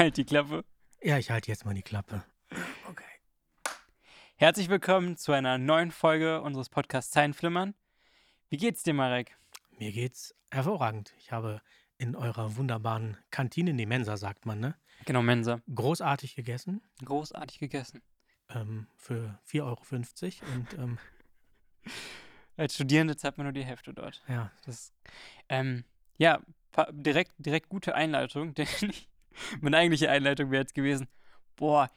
Halt die Klappe. Ja, ich halte jetzt mal die Klappe. Okay. Herzlich willkommen zu einer neuen Folge unseres Podcasts Zeilenflimmern. Wie geht's dir, Marek? Mir geht's hervorragend. Ich habe in eurer wunderbaren Kantine, die Mensa sagt man, ne? Genau, Mensa. Großartig gegessen. Großartig gegessen. Ähm, für 4,50 Euro. Und ähm, Als Studierende zahlt man nur die Hälfte dort. ja, Das, ähm, ja, direkt, direkt gute Einleitung, denn ich, meine eigentliche Einleitung wäre jetzt gewesen, boah,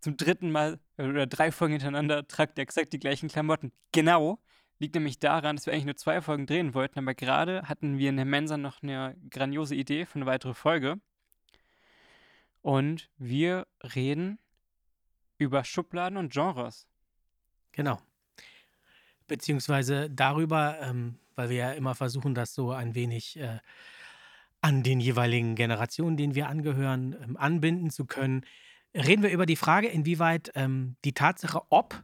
zum dritten Mal oder drei Folgen hintereinander tragt er exakt die gleichen Klamotten. Genau, liegt nämlich daran, dass wir eigentlich nur zwei Folgen drehen wollten, aber gerade hatten wir in der Mensa noch eine grandiose Idee für eine weitere Folge. Und wir reden über Schubladen und Genres. genau. Beziehungsweise darüber, ähm, weil wir ja immer versuchen, das so ein wenig äh, an den jeweiligen Generationen, denen wir angehören, ähm, anbinden zu können, reden wir über die Frage, inwieweit ähm, die Tatsache, ob,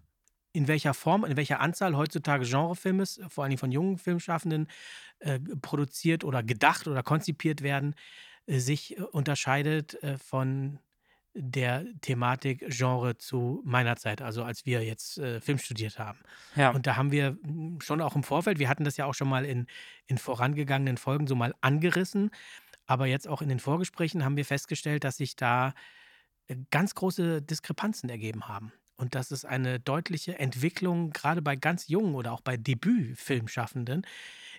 in welcher Form, in welcher Anzahl heutzutage Genrefilme, vor allem von jungen Filmschaffenden, äh, produziert oder gedacht oder konzipiert werden, äh, sich äh, unterscheidet äh, von der Thematik Genre zu meiner Zeit, also als wir jetzt äh, Film studiert haben. Ja, Und da haben wir mm, schon auch im Vorfeld, wir hatten das ja auch schon mal in, in vorangegangenen Folgen so mal angerissen, aber jetzt auch in den Vorgesprächen haben wir festgestellt, dass sich da äh, ganz große Diskrepanzen ergeben haben. Und dass es eine deutliche Entwicklung, gerade bei ganz jungen oder auch bei Debütfilmschaffenden,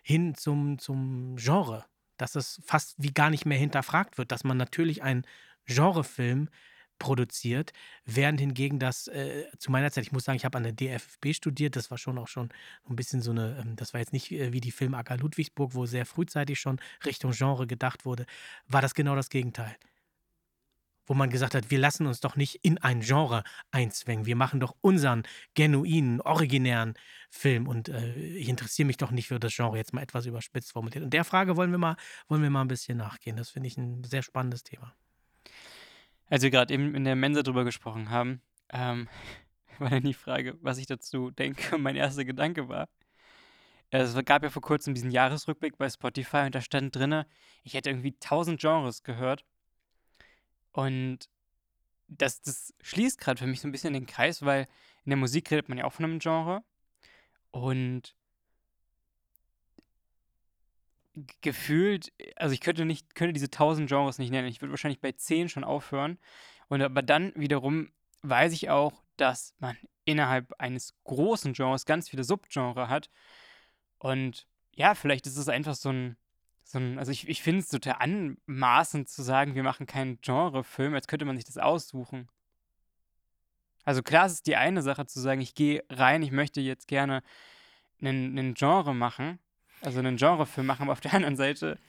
hin zum, zum Genre, dass es fast wie gar nicht mehr hinterfragt wird, dass man natürlich einen Genrefilm produziert, während hingegen das äh, zu meiner Zeit, ich muss sagen, ich habe an der DFB studiert, das war schon auch schon ein bisschen so eine, ähm, das war jetzt nicht äh, wie die Film AK Ludwigsburg, wo sehr frühzeitig schon Richtung Genre gedacht wurde, war das genau das Gegenteil. Wo man gesagt hat, wir lassen uns doch nicht in ein Genre einzwängen, wir machen doch unseren genuinen, originären Film und äh, ich interessiere mich doch nicht für das Genre, jetzt mal etwas überspitzt formuliert. Und der Frage wollen wir mal, wollen wir mal ein bisschen nachgehen. Das finde ich ein sehr spannendes Thema. Als wir gerade eben in der Mensa drüber gesprochen haben, ähm, war dann die Frage, was ich dazu denke. Mein erster Gedanke war, es gab ja vor kurzem diesen Jahresrückblick bei Spotify und da stand drinne, ich hätte irgendwie 1000 Genres gehört. Und das, das schließt gerade für mich so ein bisschen den Kreis, weil in der Musik redet man ja auch von einem Genre. Und gefühlt, also ich könnte nicht, könnte diese 1000 Genres nicht nennen. Ich würde wahrscheinlich bei 10 schon aufhören. Und aber dann wiederum weiß ich auch, dass man innerhalb eines großen Genres ganz viele Subgenre hat. Und ja, vielleicht ist es einfach so ein, so ein also ich, ich finde es total anmaßend zu sagen, wir machen keinen Genrefilm, als könnte man sich das aussuchen. Also klar, es ist die eine Sache zu sagen, ich gehe rein, ich möchte jetzt gerne einen, einen Genre machen, also einen Genrefilm machen, aber auf der anderen Seite,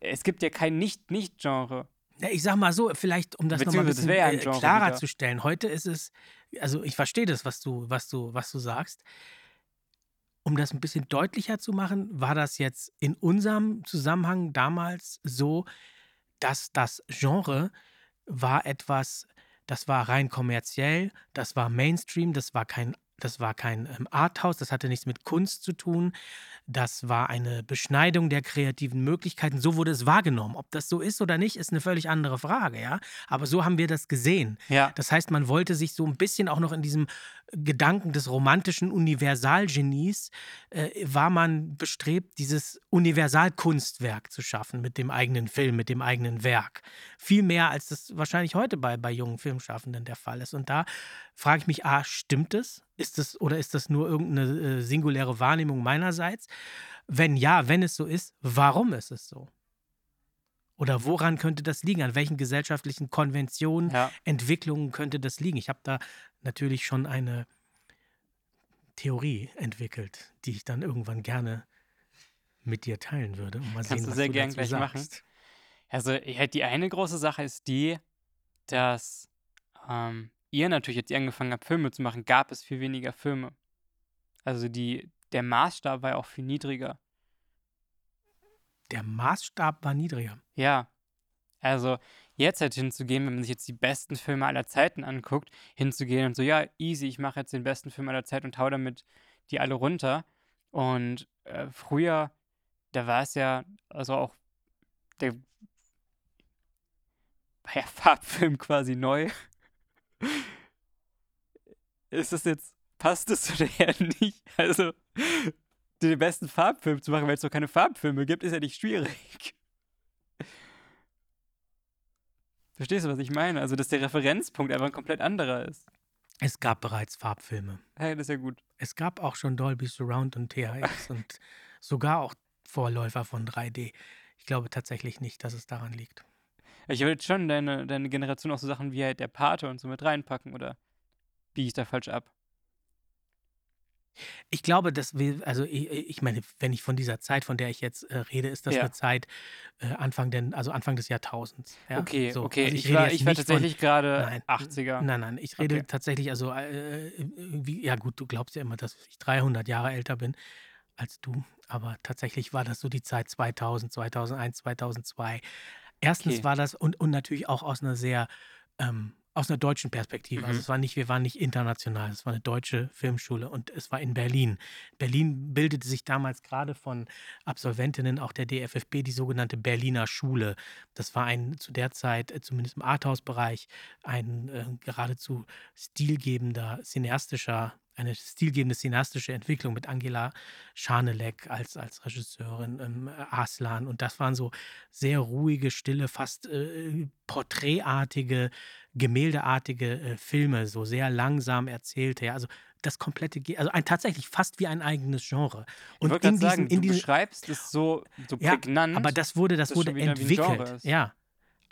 es gibt ja kein Nicht-Nicht-Genre. Ja, ich sag mal so, vielleicht, um das nochmal bisschen ja äh, Genre klarer wieder. zu stellen. Heute ist es, also ich verstehe das, was du, was du, was du sagst. Um das ein bisschen deutlicher zu machen, war das jetzt in unserem Zusammenhang damals so, dass das Genre war etwas, das war rein kommerziell, das war Mainstream, das war kein, das war kein ähm, Arthouse, das hatte nichts mit Kunst zu tun, das war eine Beschneidung der kreativen Möglichkeiten. So wurde es wahrgenommen. Ob das so ist oder nicht, ist eine völlig andere Frage, ja. Aber so haben wir das gesehen. Ja, Das heißt, man wollte sich so ein bisschen auch noch in diesem Gedanken des romantischen Universalgenies, äh, war man bestrebt, dieses Universalkunstwerk zu schaffen mit dem eigenen Film, mit dem eigenen Werk. Viel mehr, als das wahrscheinlich heute bei, bei jungen Filmschaffenden der Fall ist. Und da frage ich mich, ah, stimmt es? Ist das oder ist das nur irgendeine äh, singuläre Wahrnehmung meinerseits? Wenn ja, wenn es so ist, warum ist es so? Oder woran könnte das liegen? An welchen gesellschaftlichen Konventionen, ja. Entwicklungen könnte das liegen? Ich habe da natürlich schon eine Theorie entwickelt, die ich dann irgendwann gerne mit dir teilen würde. Und mal Kannst sehen, du was sehr du gern dazu gleich machen. sagst. Also ja, die eine große Sache ist die, dass ähm, ihr natürlich, ihr angefangen habt, Filme zu machen, gab es viel weniger Filme. Also die, der Maßstab war ja auch viel niedriger. Der Maßstab war niedriger. Ja. Also jetzt halt hinzugehen, wenn man sich jetzt die besten Filme aller Zeiten anguckt, hinzugehen und so, ja, easy, ich mache jetzt den besten Film aller Zeit und hau damit die alle runter. Und äh, früher, da war es ja, also auch der ja, Farbfilm quasi neu. Ist das jetzt, passt es oder eher nicht? Also, den besten Farbfilm zu machen, weil es noch keine Farbfilme gibt, ist ja nicht schwierig. Verstehst du, was ich meine? Also, dass der Referenzpunkt einfach ein komplett anderer ist. Es gab bereits Farbfilme. Hey, das ist ja gut. Es gab auch schon Dolby Surround und THX und sogar auch Vorläufer von 3D. Ich glaube tatsächlich nicht, dass es daran liegt. Ich würde jetzt schon deine, deine Generation auch so Sachen wie halt der Pate und so mit reinpacken, oder biege ich da falsch ab? Ich glaube, dass wir, also ich, ich meine, wenn ich von dieser Zeit, von der ich jetzt äh, rede, ist das Ja. eine Zeit äh, Anfang, den, also Anfang des Jahrtausends. Ja? Okay, so. okay. Also ich, rede war, ich war tatsächlich gerade Nein, 80er. Nein, nein, ich rede Okay. tatsächlich, also äh, irgendwie, ja gut, du glaubst ja immer, dass ich 300 Jahre älter bin als du, aber tatsächlich war das so die Zeit 2000, 2001, 2002. Erstens Okay. war das und, und natürlich auch aus einer sehr, ähm, aus einer deutschen Perspektive. Also Mhm. es war nicht, wir waren nicht international, es war eine deutsche Filmschule und es war in Berlin. Berlin bildete sich damals gerade von Absolventinnen auch der DFFB die sogenannte Berliner Schule. Das war ein zu der Zeit, äh, zumindest im Arthouse-Bereich, ein äh, geradezu stilgebender, cineastischer, eine stilgebende cineastische Entwicklung mit Angela Schanelek als, als Regisseurin, ähm, Aslan. Und das waren so sehr ruhige, stille, fast äh, porträtartige, gemäldeartige äh, Filme, so sehr langsam erzählte. Ja, also das komplette, also ein, tatsächlich fast wie ein eigenes Genre. Ich Und wollte in gerade sagen, diesen, in du diesen, beschreibst es so, so ja, prägnant. aber das wurde, das wurde entwickelt. Ja.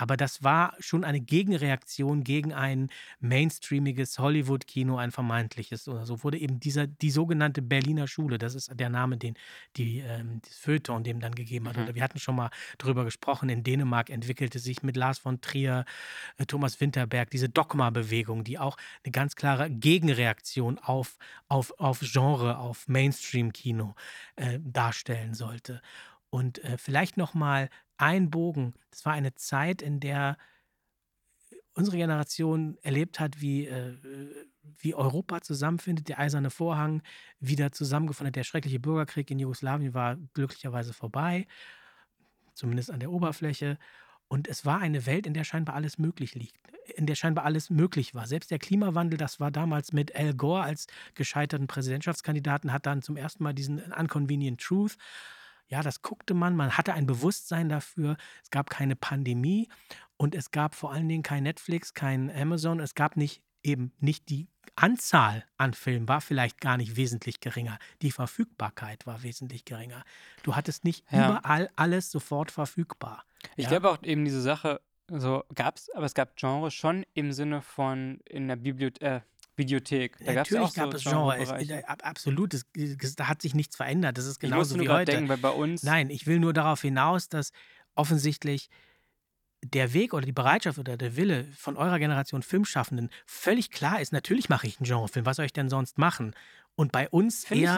Aber das war schon eine Gegenreaktion gegen ein mainstreamiges Hollywood-Kino, ein vermeintliches oder so. Wurde eben dieser, die sogenannte Berliner Schule, das ist der Name, den die, ähm, das Feuilleton dem dann gegeben hat. Mhm. Oder wir hatten schon mal drüber gesprochen, in Dänemark entwickelte sich mit Lars von Trier, äh, Thomas Winterberg diese Dogma-Bewegung, die auch eine ganz klare Gegenreaktion auf, auf, auf Genre, auf Mainstream-Kino äh, darstellen sollte. Und äh, vielleicht noch mal ein Bogen. Das war eine Zeit, in der unsere Generation erlebt hat, wie, äh, wie Europa zusammenfindet, der eiserne Vorhang wieder zusammengefunden hat. Der schreckliche Bürgerkrieg in Jugoslawien war glücklicherweise vorbei, zumindest an der Oberfläche. Und es war eine Welt, in der scheinbar alles möglich liegt, in der scheinbar alles möglich war. Selbst der Klimawandel, das war damals mit Al Gore als gescheiterten Präsidentschaftskandidaten, hat dann zum ersten Mal diesen Unconvenient Truth. Ja, das guckte man, man hatte ein Bewusstsein dafür. Es gab keine Pandemie und es gab vor allen Dingen kein Netflix, kein Amazon. Es gab nicht eben nicht die Anzahl an Filmen war vielleicht gar nicht wesentlich geringer. Die Verfügbarkeit war wesentlich geringer. Du hattest nicht Ja. überall alles sofort verfügbar. Ich Ja. glaube auch eben diese Sache, so gab's, aber es gab Genres schon im Sinne von in der Bibliot äh, Videothek. Da ja Natürlich auch gab so es Genre. Äh, ab- absolut. Es, es, da hat sich nichts verändert. Das ist genauso wie heute. denken, weil bei uns Nein, ich will nur darauf hinaus, dass offensichtlich der Weg oder die Bereitschaft oder der Wille von eurer Generation Filmschaffenden völlig klar ist. Natürlich mache ich einen Genrefilm. Was soll ich denn sonst machen? Und bei uns finde ich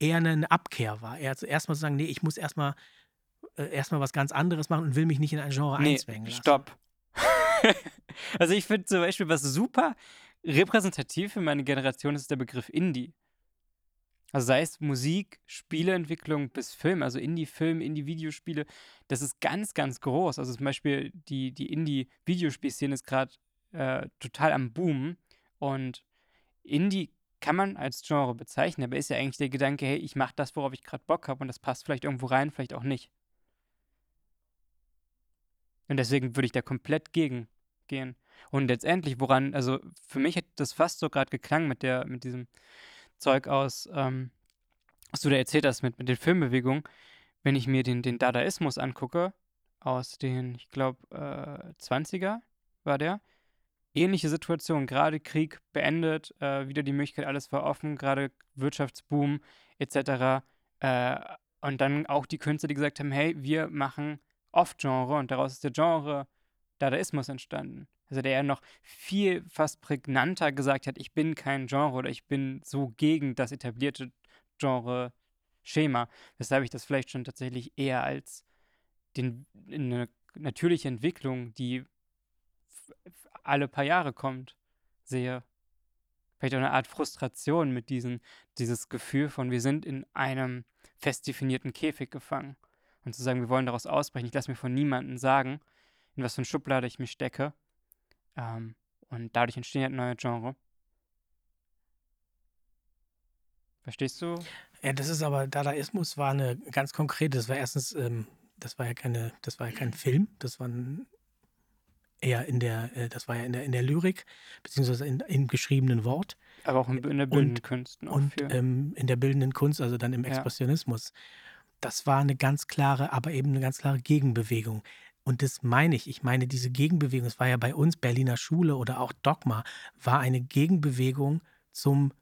eher, eher eine Abkehr war. Eher zuerst mal zu sagen, nee, ich muss erstmal äh, erstmal was ganz anderes machen und will mich nicht in ein Genre Nee, einzwängen lassen. stopp. also ich finde zum Beispiel, was super repräsentativ für meine Generation ist, der Begriff Indie. Also sei es Musik, Spieleentwicklung bis Film, also Indie-Film, Indie-Videospiele, das ist ganz, ganz groß. Also zum Beispiel die, die Indie-Videospielszene ist gerade äh, total am Boom und Indie kann man als Genre bezeichnen, aber ist ja eigentlich der Gedanke, hey, ich mache das, worauf ich gerade Bock habe und das passt vielleicht irgendwo rein, vielleicht auch nicht. Und deswegen würde ich da komplett gegen gehen. Und letztendlich, woran, also für mich hat das fast so gerade geklangen mit der, mit diesem Zeug aus, ähm, was du da erzählt hast mit, mit den Filmbewegungen, wenn ich mir den, den Dadaismus angucke, aus den, ich glaube, äh, 20er war der. Ähnliche Situation, gerade Krieg beendet, äh, wieder die Möglichkeit, alles war offen, gerade Wirtschaftsboom etc. Äh, und dann auch die Künstler, die gesagt haben, hey, wir machen Off-Genre und daraus ist der Genre Dadaismus entstanden. Also der ja noch viel fast prägnanter gesagt hat, ich bin kein Genre oder ich bin so gegen das etablierte Genre-Schema. Weshalb ich das vielleicht schon tatsächlich eher als den, eine natürliche Entwicklung, die alle paar Jahre kommt, sehe. Vielleicht auch eine Art Frustration mit diesem, dieses Gefühl von, wir sind in einem fest definierten Käfig gefangen. Und zu sagen, wir wollen daraus ausbrechen. Ich lasse mir von niemandem sagen, in was für eine Schublade ich mich stecke. Ähm, und dadurch entstehen halt neue Genre. Verstehst du? Ja, das ist aber, Dadaismus war eine ganz konkrete, das war erstens, ähm, das war ja keine, das war ja kein Film, das war ein, eher in der, äh, das war ja in der, in der Lyrik, beziehungsweise in, im geschriebenen Wort. Aber auch in, in der bildenden Kunst. Und ähm, in der bildenden Kunst, also dann im Ja. Expressionismus. Das war eine ganz klare, aber eben eine ganz klare Gegenbewegung. Und das meine ich. Ich meine, diese Gegenbewegung, das war ja bei uns Berliner Schule oder auch Dogma, war eine Gegenbewegung zum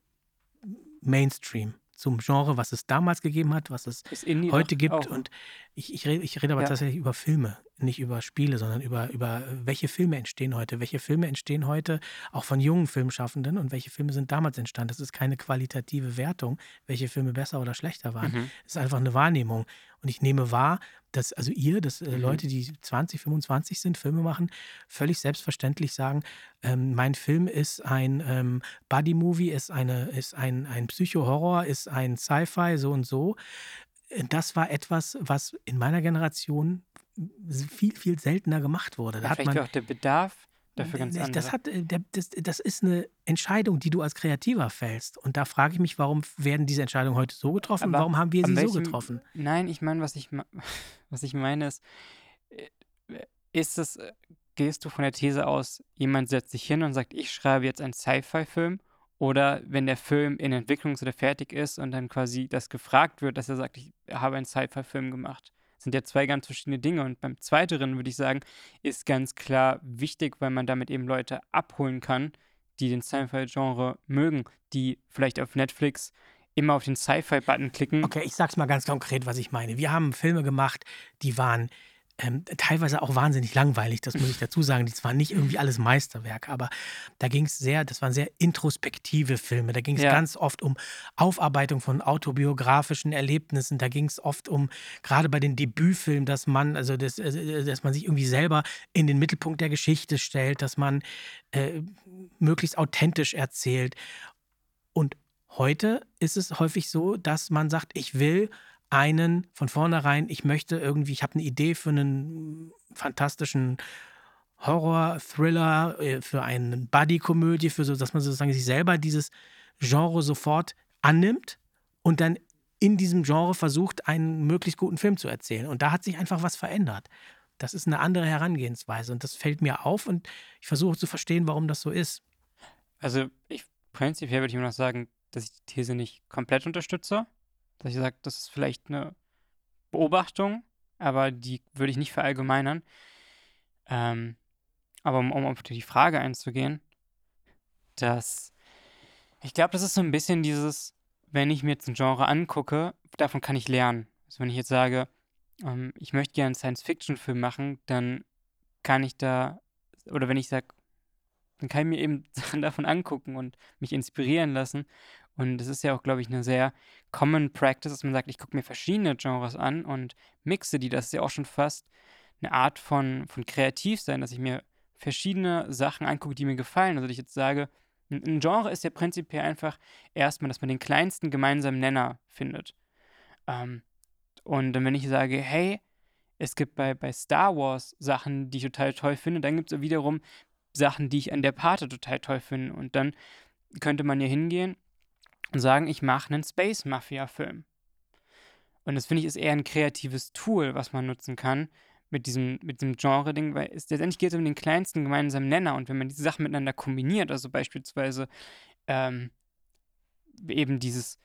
Mainstream, zum Genre, was es damals gegeben hat, was es heute gibt. auch. Und ich, ich, rede, ich rede aber Ja. tatsächlich über Filme, nicht über Spiele, sondern über, über äh, welche Filme entstehen heute. Welche Filme entstehen heute auch von jungen Filmschaffenden und welche Filme sind damals entstanden. Das ist keine qualitative Wertung, welche Filme besser oder schlechter waren. Mhm. Es ist einfach eine Wahrnehmung. Und ich nehme wahr, dass also ihr, dass äh, Mhm. Leute, die 20, 25 sind, Filme machen, völlig selbstverständlich sagen, ähm, mein Film ist ein ähm, Buddy-Movie, ist, eine, ist ein, ein Psycho-Horror, ist ein Sci-Fi, so und so. Äh, Das war etwas, was in meiner Generation viel, viel seltener gemacht wurde. Da Ja, hat vielleicht man auch der Bedarf dafür ganz das, andere. das, hat, äh, das, das ist eine Entscheidung, die du als Kreativer fällst. Und da frage ich mich, warum werden diese Entscheidungen heute so getroffen? Aber warum haben wir sie so welchem- getroffen? Nein, ich meine, was ich, was ich meine ist, äh, ist es, äh, gehst du von der These aus, jemand setzt sich hin und sagt, ich schreibe jetzt einen Sci-Fi-Film? Oder wenn der Film in Entwicklung oder fertig ist und dann quasi das gefragt wird, dass er sagt, ich habe einen Sci-Fi-Film gemacht. Sind ja zwei ganz verschiedene Dinge. Und beim Zweiteren würde ich sagen, ist ganz klar wichtig, weil man damit eben Leute abholen kann, die den Sci-Fi-Genre mögen, die vielleicht auf Netflix immer auf den Sci-Fi-Button klicken. Okay, ich sag's mal ganz konkret, was ich meine. Wir haben Filme gemacht, die waren ähm, teilweise auch wahnsinnig langweilig, das muss ich dazu sagen. Das waren nicht irgendwie alles Meisterwerke, aber da ging es sehr, das waren sehr introspektive Filme. Da ging es Ja. ganz oft um Aufarbeitung von autobiografischen Erlebnissen. Da ging es oft um, gerade bei den Debütfilmen, dass man, also das, äh, dass man sich irgendwie selber in den Mittelpunkt der Geschichte stellt, dass man äh, möglichst authentisch erzählt. Und heute ist es häufig so, dass man sagt, ich will einen von vornherein, ich möchte irgendwie, ich habe eine Idee für einen fantastischen Horror, Thriller, äh, für eine Buddy-Komödie, für so, dass man sozusagen sich selber dieses Genre sofort annimmt und dann in diesem Genre versucht, einen möglichst guten Film zu erzählen. Und da hat sich einfach was verändert. Das ist eine andere Herangehensweise und das fällt mir auf und ich versuche zu verstehen, warum das so ist. Also ich prinzipiell würde ich immer noch sagen, dass ich die These nicht komplett unterstütze. Dass ich sage, das ist vielleicht eine Beobachtung, aber die würde ich nicht verallgemeinern. Ähm, aber um, um auf die Frage einzugehen, dass ich glaube, das ist so ein bisschen dieses, wenn ich mir jetzt ein Genre angucke, davon kann ich lernen. Also wenn ich jetzt sage, ähm, ich möchte gerne einen Science-Fiction-Film machen, dann kann ich da, oder wenn ich sage, dann kann ich mir eben Sachen davon angucken und mich inspirieren lassen. Und es ist ja auch, glaube ich, eine sehr common practice, dass man sagt, ich gucke mir verschiedene Genres an und mixe die. Das ist ja auch schon fast eine Art von, von kreativ sein, dass ich mir verschiedene Sachen angucke, die mir gefallen. Also dass ich jetzt sage, ein, Genre ist ja prinzipiell einfach erstmal, dass man den kleinsten gemeinsamen Nenner findet. Ähm, und wenn ich sage, hey, es gibt bei, bei Star Wars Sachen, die ich total toll finde, dann gibt es wiederum Sachen, die ich an der Pate total toll finde. Und dann könnte man ja hingehen und sagen, ich mache einen Space Mafia-Film. Und das finde ich ist eher ein kreatives Tool, was man nutzen kann mit diesem, mit diesem Genre-Ding, weil es letztendlich geht es um den kleinsten gemeinsamen Nenner. Und wenn man diese Sachen miteinander kombiniert, also beispielsweise ähm, eben dieses,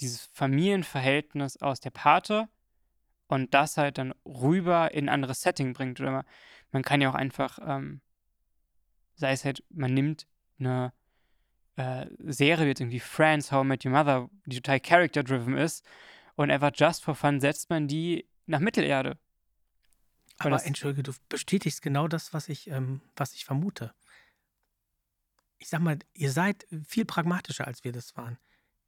dieses Familienverhältnis aus der Pate und das halt dann rüber in ein anderes Setting bringt. Oder man, kann ja auch einfach, ähm, sei es halt, man nimmt eine äh, Serie, jetzt irgendwie Friends, How I Met Your Mother, die total character-driven ist, und einfach just for fun setzt man die nach Mittelerde. Und Aber entschuldige, du bestätigst genau das, was ich, ähm, was ich vermute. Ich sag mal, ihr seid viel pragmatischer, als wir das waren.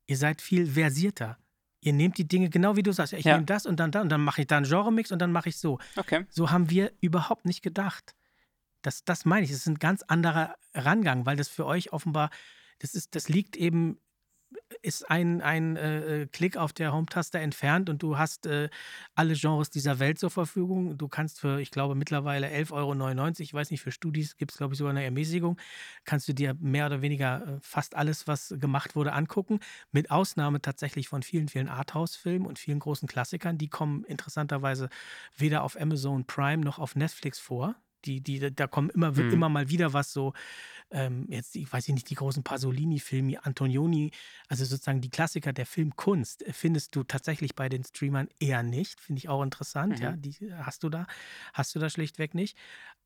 Ihr seid viel versierter. Ihr nehmt die Dinge genau wie du sagst. Ich Ja. nehme das und dann da und dann mache ich da einen Genre-Mix und dann mache ich so. Okay. So haben wir überhaupt nicht gedacht. Das, das meine ich. Das ist ein ganz anderer Rangang, weil das für euch offenbar, das, ist, das liegt eben ist ein, ein äh, äh, Klick auf der Home-Taste entfernt und du hast äh, alle Genres dieser Welt zur Verfügung. Du kannst für, ich glaube, mittlerweile 11,99 Euro, ich weiß nicht, für Studis gibt es, glaube ich, sogar eine Ermäßigung, kannst du dir mehr oder weniger äh, fast alles, was gemacht wurde, angucken. Mit Ausnahme tatsächlich von vielen, vielen Arthouse-Filmen und vielen großen Klassikern. Die kommen interessanterweise weder auf Amazon Prime noch auf Netflix vor. Die, die, da kommen immer, hm. immer mal wieder was so ähm, jetzt, ich weiß nicht, die großen Pasolini-Filme, Antonioni, also sozusagen die Klassiker der Filmkunst, äh, findest du tatsächlich bei den Streamern eher nicht. Finde ich auch interessant, mhm. ja. Die hast du da, hast du da schlichtweg nicht.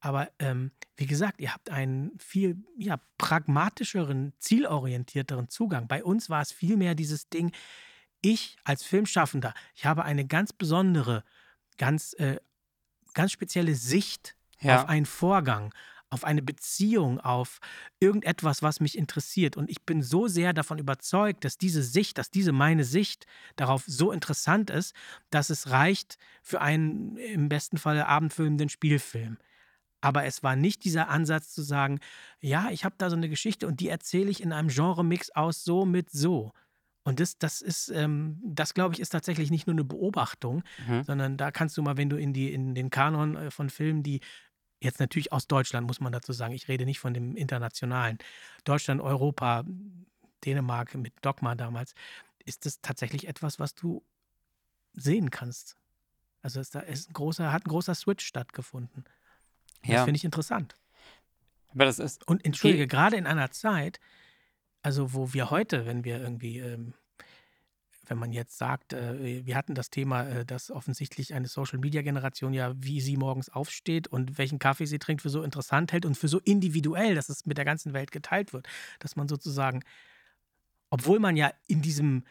Aber ähm, wie gesagt, ihr habt einen viel ja, pragmatischeren, zielorientierteren Zugang. Bei uns war es vielmehr dieses Ding, ich als Filmschaffender, ich habe eine ganz besondere, ganz, äh, ganz spezielle Sicht ja. auf einen Vorgang, auf eine Beziehung, auf irgendetwas, was mich interessiert. Und ich bin so sehr davon überzeugt, dass diese Sicht, dass diese meine Sicht darauf so interessant ist, dass es reicht für einen im besten Falle abendfüllenden Spielfilm. Aber es war nicht dieser Ansatz zu sagen, ja, ich habe da so eine Geschichte und die erzähle ich in einem Genre-Mix aus so mit so. Und das, das ist, ähm, das glaube ich, ist tatsächlich nicht nur eine Beobachtung, mhm. sondern da kannst du mal, wenn du in, die, in den Kanon äh, von Filmen, die Jetzt natürlich aus Deutschland, muss man dazu sagen. Ich rede nicht von dem internationalen. Deutschland, Europa, Dänemark mit Dogma damals. Ist das tatsächlich etwas, was du sehen kannst? Also ist da ist ein großer, hat ein großer Switch stattgefunden. Ja. Das finde ich interessant. Aber das ist. Und entschuldige, gerade in einer Zeit, also wo wir heute, wenn wir irgendwie ähm, wenn man jetzt sagt, äh, wir hatten das Thema, äh, dass offensichtlich eine Social-Media-Generation ja, wie sie morgens aufsteht und welchen Kaffee sie trinkt, für so interessant hält und für so individuell, dass es mit der ganzen Welt geteilt wird, dass man sozusagen, obwohl man ja in diesem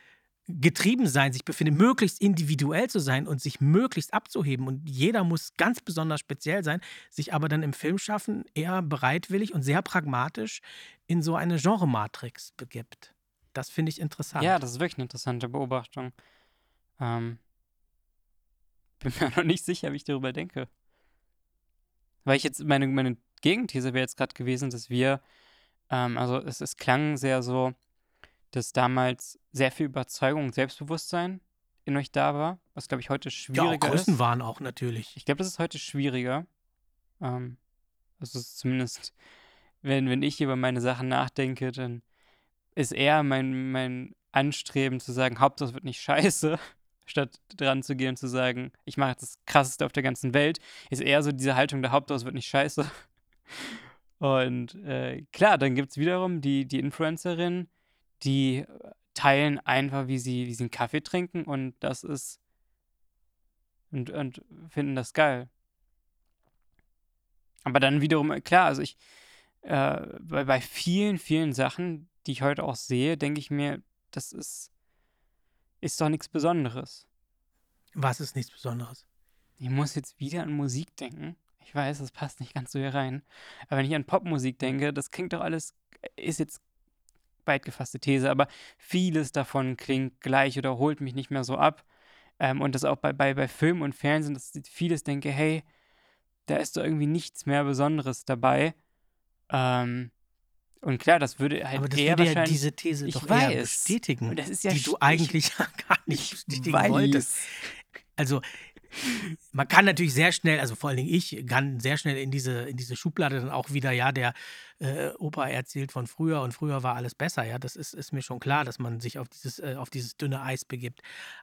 Getriebensein sich befindet, möglichst individuell zu sein und sich möglichst abzuheben und jeder muss ganz besonders speziell sein, sich aber dann im Filmschaffen eher bereitwillig und sehr pragmatisch in so eine Genre-Matrix begibt. Das finde ich interessant. Ja, das ist wirklich eine interessante Beobachtung. Ähm, bin mir noch nicht sicher, wie ich darüber denke. Weil ich jetzt, meine, meine Gegenthese wäre jetzt gerade gewesen, dass wir, ähm, also es, es klang sehr so, dass damals sehr viel Überzeugung und Selbstbewusstsein in euch da war, was glaube ich heute schwieriger ja, auch Größen waren auch natürlich. Ich glaube, das ist heute schwieriger. Ähm, also zumindest, wenn, wenn ich über meine Sachen nachdenke, dann ist eher mein, mein Anstreben zu sagen, Hauptsache es wird nicht scheiße, statt dran zu gehen und zu sagen, ich mache das krasseste auf der ganzen Welt, ist eher so diese Haltung, der Hauptsache es wird nicht scheiße. Und äh, klar, dann gibt es wiederum die, die Influencerinnen, die teilen einfach, wie sie, wie sie einen Kaffee trinken und das ist und, und finden das geil. Aber dann wiederum, klar, also ich, äh, bei, bei vielen, vielen Sachen, die ich heute auch sehe, denke ich mir, das ist, ist doch nichts Besonderes. Was ist nichts Besonderes? Ich muss jetzt wieder an Musik denken. Ich weiß, das passt nicht ganz so hier rein. Aber wenn ich an Popmusik denke, das klingt doch alles, ist jetzt weit gefasste These, aber vieles davon klingt gleich oder holt mich nicht mehr so ab. Ähm, und das auch bei, bei, bei Film und Fernsehen, dass ich vieles denke, hey, da ist doch irgendwie nichts mehr Besonderes dabei. Ähm, und klar, das würde halt Aber das eher würde ja diese These doch weiß. eher bestätigen, das ist ja die du eigentlich ich, gar nicht bestätigen wolltest. Also man kann natürlich sehr schnell, also vor allen Dingen ich, kann sehr schnell in diese, in diese Schublade dann auch wieder, ja, der äh, Opa erzählt von früher und früher war alles besser, ja, das ist, ist mir schon klar, dass man sich auf dieses, äh, auf dieses dünne Eis begibt.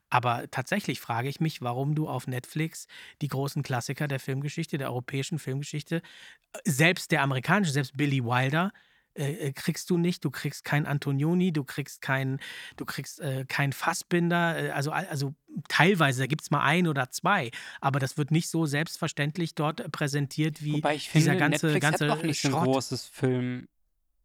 Aber tatsächlich frage ich mich, warum du auf Netflix die großen Klassiker der Filmgeschichte, der europäischen Filmgeschichte, selbst der amerikanischen, selbst Billy Wilder, äh, äh, kriegst du nicht. Du kriegst kein Antonioni, du kriegst kein, du kriegst äh, kein Fassbinder. Äh, also, also teilweise, da gibt es mal ein oder zwei, aber das wird nicht so selbstverständlich dort präsentiert wie Wobei ich dieser finde, ganze, Netflix ganze hat doch nicht Schrott. ein großes Film,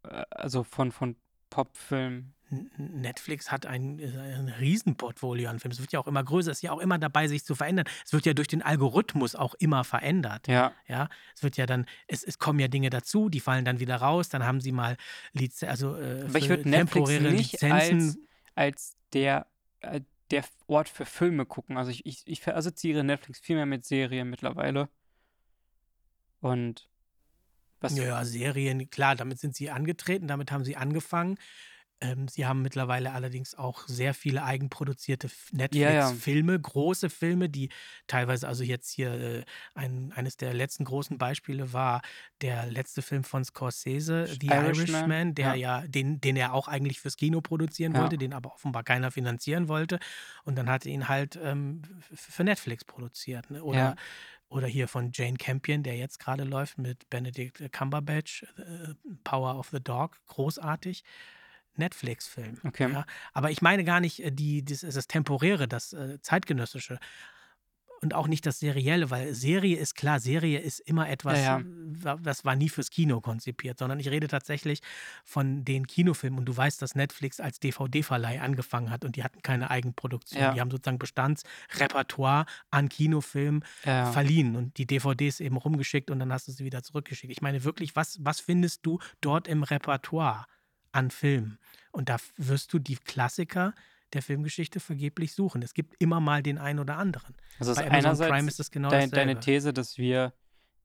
also von, von Popfilm. Netflix hat ein, äh, ein Riesenportfolio an Filmen. Es wird ja auch immer größer, es ist ja auch immer dabei, sich zu verändern. Es wird ja durch den Algorithmus auch immer verändert. Ja. Ja, es wird ja dann, es, es kommen ja Dinge dazu, die fallen dann wieder raus, dann haben sie mal Liz also äh, Aber ich würde Netflix nicht Lizenzen. Als, als der, äh, der Ort für Filme gucken. Also ich, ich, ich assoziiere Netflix viel mehr mit Serien mittlerweile. Und was? Ja, Serien, klar, damit sind sie angetreten, damit haben sie angefangen. Ähm, sie haben mittlerweile allerdings auch sehr viele eigenproduzierte F Ja, ja. Netflix-Filme, große Filme, die teilweise also jetzt hier, äh, ein eines der letzten großen Beispiele war der letzte Film von Scorsese, „The Irishman, Irishman“, der ja. ja den den er auch eigentlich fürs Kino produzieren wollte, den aber offenbar keiner finanzieren wollte. Und dann hat er ihn halt, ähm, für Netflix produziert, ne? Oder oder hier von Jane Campion, der jetzt gerade läuft mit Benedict Cumberbatch, äh, „Power of the Dog“, großartig. Netflix-Film, Okay. ja. Aber ich meine gar nicht, äh, die das das Temporäre, das, äh, Zeitgenössische und auch nicht das Serielle, weil Serie ist klar, Serie ist immer Ja, etwas, ja. wa das war nie fürs Kino konzipiert, sondern ich rede tatsächlich von den Kinofilmen. Und du weißt, dass Netflix als DVD-Verleih angefangen hat und die hatten keine Eigenproduktion. Die Ja. haben sozusagen Bestandsrepertoire an Kinofilmen Ja, ja. verliehen und die DVDs eben rumgeschickt und dann hast du sie wieder zurückgeschickt. Ich meine wirklich, was was findest du dort im Repertoire an Filmen? Und da wirst du die Klassiker der Filmgeschichte vergeblich suchen. Es gibt immer mal den einen oder anderen. Also, ist Bei Amazon Prime einerseits ist es genau dei deine. These, dass wir,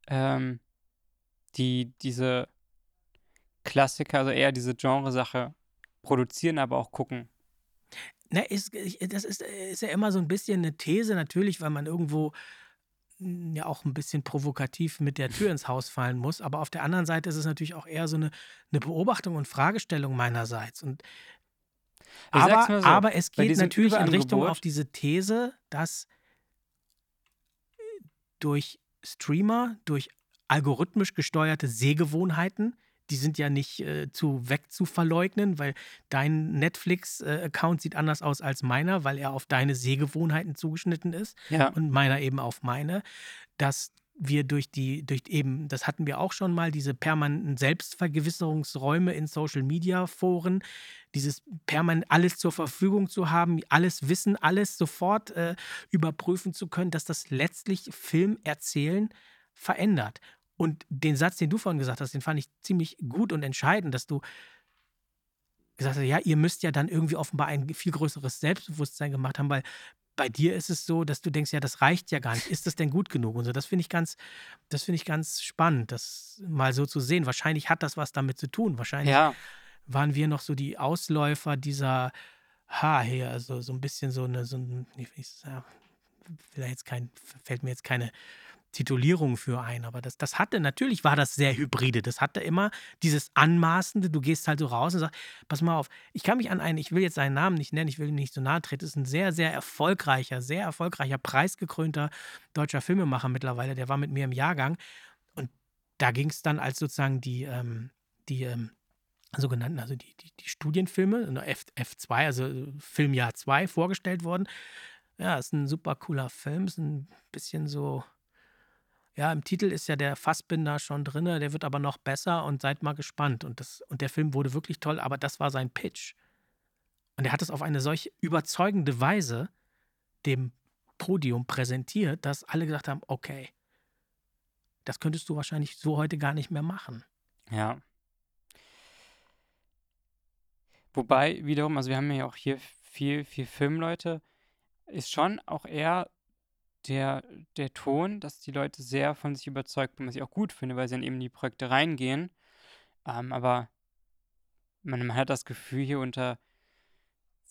ähm, die diese Klassiker, also eher diese Genresache produzieren, aber auch gucken. Ne, ist das ist ist ja immer so 'n bisschen 'ne These natürlich, weil man irgendwo, ja auch 'n bisschen provokativ mit der Tür ins Haus fallen muss. Aber auf der anderen Seite ist es natürlich auch eher so 'ne 'ne Beobachtung und Fragestellung meinerseits. Und aber so, aber es geht natürlich in Richtung auf diese These, dass durch Streamer, durch algorithmisch gesteuerte Sehgewohnheiten, die sind ja nicht, äh, zu wegzuverleugnen, weil dein Netflix, äh, Account sieht anders aus als meiner, weil er auf deine Sehgewohnheiten zugeschnitten ist Ja. und meiner eben auf meine, dass wir durch die durch eben das hatten wir auch schon mal, diese permanenten Selbstvergewisserungsräume in Social-Media-Foren, dieses permanent alles zur Verfügung zu haben, alles wissen, alles sofort, äh, überprüfen zu können, dass das letztlich Filmerzählen verändert. Und den Satz, den du vorhin gesagt hast, den fand ich ziemlich gut und entscheidend, dass du gesagt hast: „Ja, ihr müsst ja dann irgendwie offenbar ein viel größeres Selbstbewusstsein gemacht haben“, weil bei dir ist es so, dass du denkst: „Ja, das reicht ja gar nicht. Ist das denn gut genug?“ Und so. Das finde ich ganz das finde ich ganz spannend, das mal so zu sehen. Wahrscheinlich hat das was damit zu tun. Wahrscheinlich Ja. waren wir noch so die Ausläufer dieser ha, hier, also so 'n bisschen so 'ne so 'n wie will ich will da jetzt kein fällt mir jetzt keine Titulierung für ein, aber das das hatte natürlich war das sehr hybride. Das hatte immer dieses Anmaßende. Du gehst halt so raus und sagst: „Pass mal auf, ich kann mich an einen“ ich will jetzt seinen Namen nicht nennen, ich will ihm nicht so nahe treten. Ist 'n sehr, sehr erfolgreicher sehr erfolgreicher, preisgekrönter deutscher Filmemacher mittlerweile. Der war mit mir im Jahrgang. Und da ging's dann als sozusagen die, ähm die, ähm, sogenannten also die die die Studienfilme, ne, F F2, also Filmjahr 2 vorgestellt wurden. Ja, ist 'n super cooler Film, ist 'n bisschen so ja, im Titel ist ja der Fassbinder schon drinne, der wird aber noch besser und seid mal gespannt. Und das und der Film wurde wirklich toll, aber das war sein Pitch. Und er hat es auf eine solch überzeugende Weise dem Podium präsentiert, dass alle gesagt haben: „Okay“ „das könntest du wahrscheinlich so heute gar nicht mehr machen.“ Ja. Wobei wiederum also, wir haben ja auch hier viel viel Filmleute, ist schon auch eher der der Ton, dass die Leute sehr von sich überzeugt sind, was ich auch gut finde, weil sie dann eben in die Projekte reingehen. Ähm, aber man man hat das Gefühl, hier unter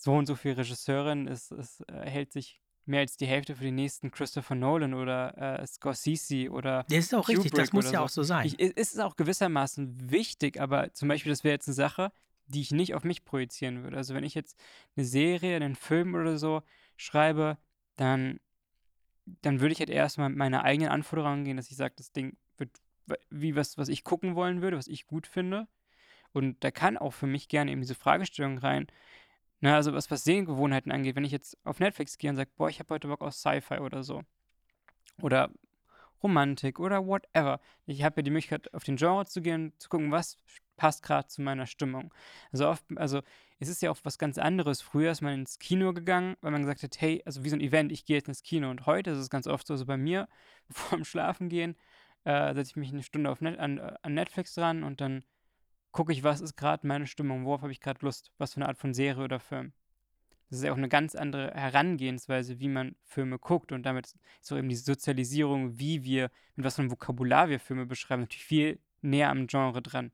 so und so viel Regisseuren ist ist äh, hält sich mehr als die Hälfte für den nächsten Christopher Nolan oder, äh, Scorsese oder Ja, ist auch richtig, das Kubrick muss ja so. auch so sein. Ich i ist auch gewissermaßen wichtig, aber zum Beispiel, das wäre jetzt 'ne Sache, die ich nicht auf mich projizieren würde. Also, wenn ich jetzt 'ne Serie, 'nen Film oder so schreibe, dann dann würde ich halt erst mal mit meiner eigenen Anforderung rangehen, dass ich sage, das Ding wird wie was, was ich gucken wollen würde, was ich gut finde. Und da kann auch für mich gerne eben diese Fragestellung rein, ne, also was was Sehgewohnheiten angeht, wenn ich jetzt auf Netflix gehe und sage: „Boah, ich habe heute Bock auf Sci-Fi“ oder so oder Romantik oder whatever. Ich habe ja die Möglichkeit, auf den Genre zu gehen, zu gucken, was passt grad zu meiner Stimmung. Also, oft also, es ist ja auch was ganz anderes. Früher ist man ins Kino gegangen, weil man gesagt hat: „Hey“ also wie so 'n Event, ich gehe jetzt ins Kino. Und heute ist es ganz oft so also bei mir, vorm Schlafengehen, äh, setze ich mich 'ne Stunde Net an äh, an Netflix dran und dann gucke ich, was ist grad meine Stimmung, worauf habe ich grad Lust, was für 'ne Art von Serie oder Film. Das ist ja auch 'ne ganz andere Herangehensweise, wie man Filme guckt und damit ist auch eben die Sozialisierung, wie wir mit was für 'nem Vokabular wir Filme beschreiben, natürlich viel näher am Genre dran.